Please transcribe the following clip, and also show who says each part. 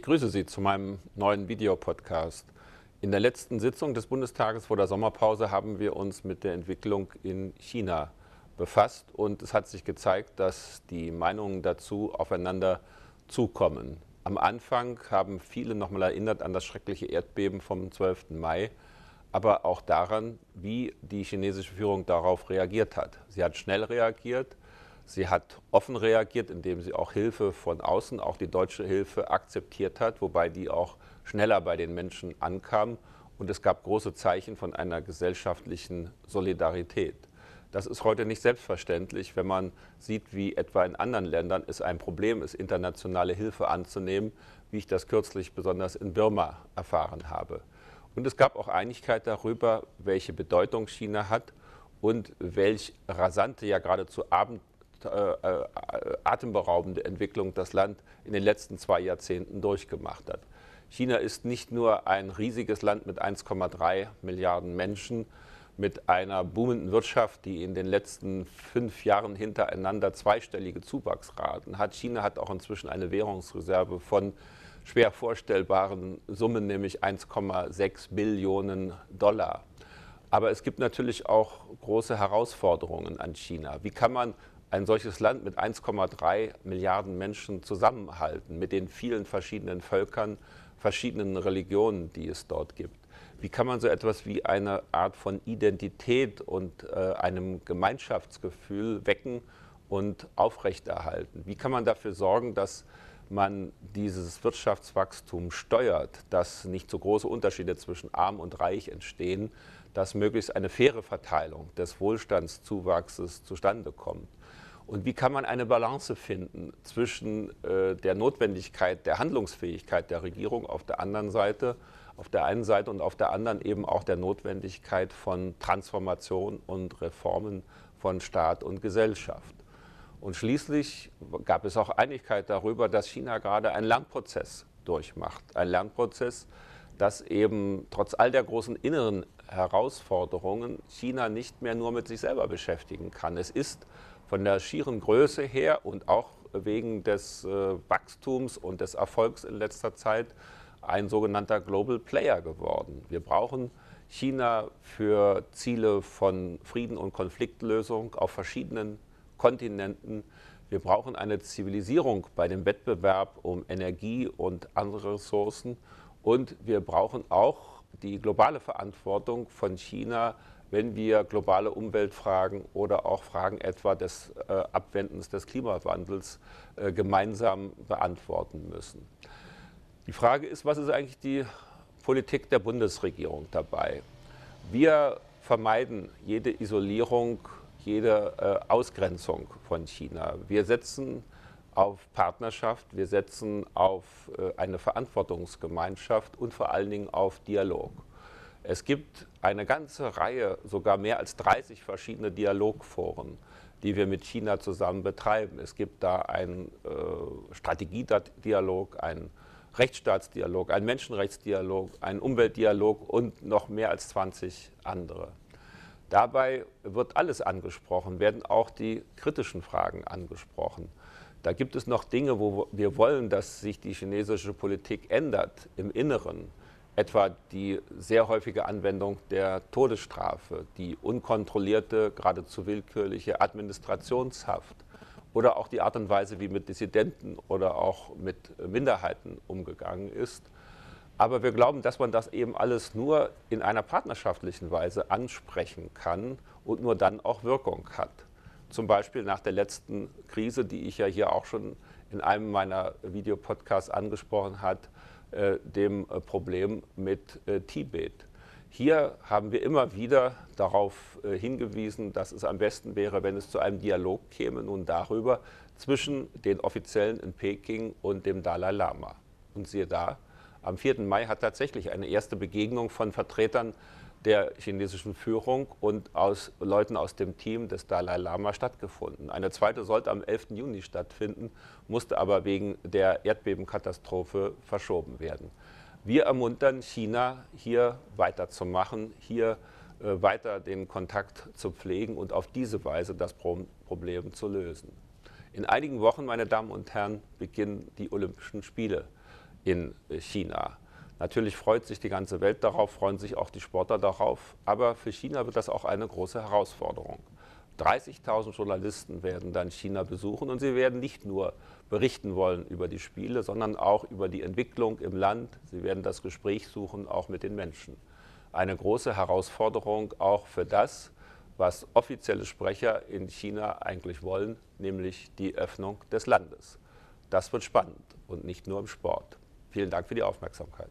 Speaker 1: grüße Sie zu meinem neuen Videopodcast. In der letzten Sitzung des Bundestages vor der Sommerpause haben wir uns mit der Entwicklung in China befasst und es hat sich gezeigt, dass die Meinungen dazu aufeinander zukommen. Am Anfang haben viele nochmal erinnert an das schreckliche Erdbeben vom 12. Mai, aber auch daran, wie die chinesische Führung darauf reagiert hat. Sie hat schnell reagiert, sie hat offen reagiert, indem sie auch Hilfe von außen, auch die deutsche Hilfe akzeptiert hat, wobei die auch schneller bei den Menschen ankam und es gab große Zeichen von einer gesellschaftlichen Solidarität. Das ist heute nicht selbstverständlich, wenn man sieht, wie etwa in anderen Ländern es ein Problem ist, internationale Hilfe anzunehmen, wie ich das kürzlich besonders in Birma erfahren habe. Und es gab auch Einigkeit darüber, welche Bedeutung China hat und welch rasante, ja geradezu abend, äh, äh, atemberaubende Entwicklung das Land in den letzten zwei Jahrzehnten durchgemacht hat. China ist nicht nur ein riesiges Land mit 1,3 Milliarden Menschen, mit einer boomenden Wirtschaft, die in den letzten fünf Jahren hintereinander zweistellige Zuwachsraten hat. China hat auch inzwischen eine Währungsreserve von schwer vorstellbaren Summen, nämlich 1,6 Billionen Dollar. Aber es gibt natürlich auch große Herausforderungen an China. Wie kann man ein solches Land mit 1,3 Milliarden Menschen zusammenhalten, mit den vielen verschiedenen Völkern, verschiedenen Religionen, die es dort gibt? Wie kann man so etwas wie eine Art von Identität und äh, einem Gemeinschaftsgefühl wecken und aufrechterhalten? Wie kann man dafür sorgen, dass man dieses Wirtschaftswachstum steuert, dass nicht so große Unterschiede zwischen arm und reich entstehen, dass möglichst eine faire Verteilung des Wohlstandszuwachses zustande kommt? Und wie kann man eine Balance finden zwischen äh, der Notwendigkeit der Handlungsfähigkeit der Regierung auf der anderen Seite auf der einen Seite und auf der anderen eben auch der Notwendigkeit von Transformation und Reformen von Staat und Gesellschaft. Und schließlich gab es auch Einigkeit darüber, dass China gerade einen Lernprozess durchmacht. Ein Lernprozess, dass eben trotz all der großen inneren Herausforderungen China nicht mehr nur mit sich selber beschäftigen kann. Es ist von der schieren Größe her und auch wegen des äh, Wachstums und des Erfolgs in letzter Zeit ein sogenannter Global Player geworden. Wir brauchen China für Ziele von Frieden und Konfliktlösung auf verschiedenen Kontinenten. Wir brauchen eine Zivilisierung bei dem Wettbewerb um Energie und andere Ressourcen. Und wir brauchen auch die globale Verantwortung von China, wenn wir globale Umweltfragen oder auch Fragen etwa des äh, Abwendens des Klimawandels äh, gemeinsam beantworten müssen. Die Frage ist, was ist eigentlich die Politik der Bundesregierung dabei? Wir vermeiden jede Isolierung, jede äh, Ausgrenzung von China. Wir setzen auf Partnerschaft, wir setzen auf äh, eine Verantwortungsgemeinschaft und vor allen Dingen auf Dialog. Es gibt eine ganze Reihe, sogar mehr als 30 verschiedene Dialogforen, die wir mit China zusammen betreiben. Es gibt da einen äh, Strategiedialog, einen Rechtsstaatsdialog, ein Menschenrechtsdialog, ein Umweltdialog und noch mehr als 20 andere. Dabei wird alles angesprochen, werden auch die kritischen Fragen angesprochen. Da gibt es noch Dinge, wo wir wollen, dass sich die chinesische Politik ändert im Inneren. Etwa die sehr häufige Anwendung der Todesstrafe, die unkontrollierte, geradezu willkürliche Administrationshaft oder auch die Art und Weise, wie mit Dissidenten oder auch mit Minderheiten umgegangen ist. Aber wir glauben, dass man das eben alles nur in einer partnerschaftlichen Weise ansprechen kann und nur dann auch Wirkung hat. Zum Beispiel nach der letzten Krise, die ich ja hier auch schon in einem meiner Videopodcasts angesprochen habe, äh, dem äh, Problem mit äh, Tibet. Hier haben wir immer wieder darauf hingewiesen, dass es am besten wäre, wenn es zu einem Dialog käme nun darüber zwischen den Offiziellen in Peking und dem Dalai Lama. Und siehe da, am 4. Mai hat tatsächlich eine erste Begegnung von Vertretern der chinesischen Führung und aus Leuten aus dem Team des Dalai Lama stattgefunden. Eine zweite sollte am 11. Juni stattfinden, musste aber wegen der Erdbebenkatastrophe verschoben werden. Wir ermuntern China, hier weiterzumachen, hier äh, weiter den Kontakt zu pflegen und auf diese Weise das Problem zu lösen. In einigen Wochen, meine Damen und Herren, beginnen die Olympischen Spiele in China. Natürlich freut sich die ganze Welt darauf, freuen sich auch die Sportler darauf, aber für China wird das auch eine große Herausforderung. 30.000 Journalisten werden dann China besuchen und sie werden nicht nur berichten wollen über die Spiele, sondern auch über die Entwicklung im Land. Sie werden das Gespräch suchen, auch mit den Menschen. Eine große Herausforderung auch für das, was offizielle Sprecher in China eigentlich wollen, nämlich die Öffnung des Landes. Das wird spannend und nicht nur im Sport. Vielen Dank für die Aufmerksamkeit.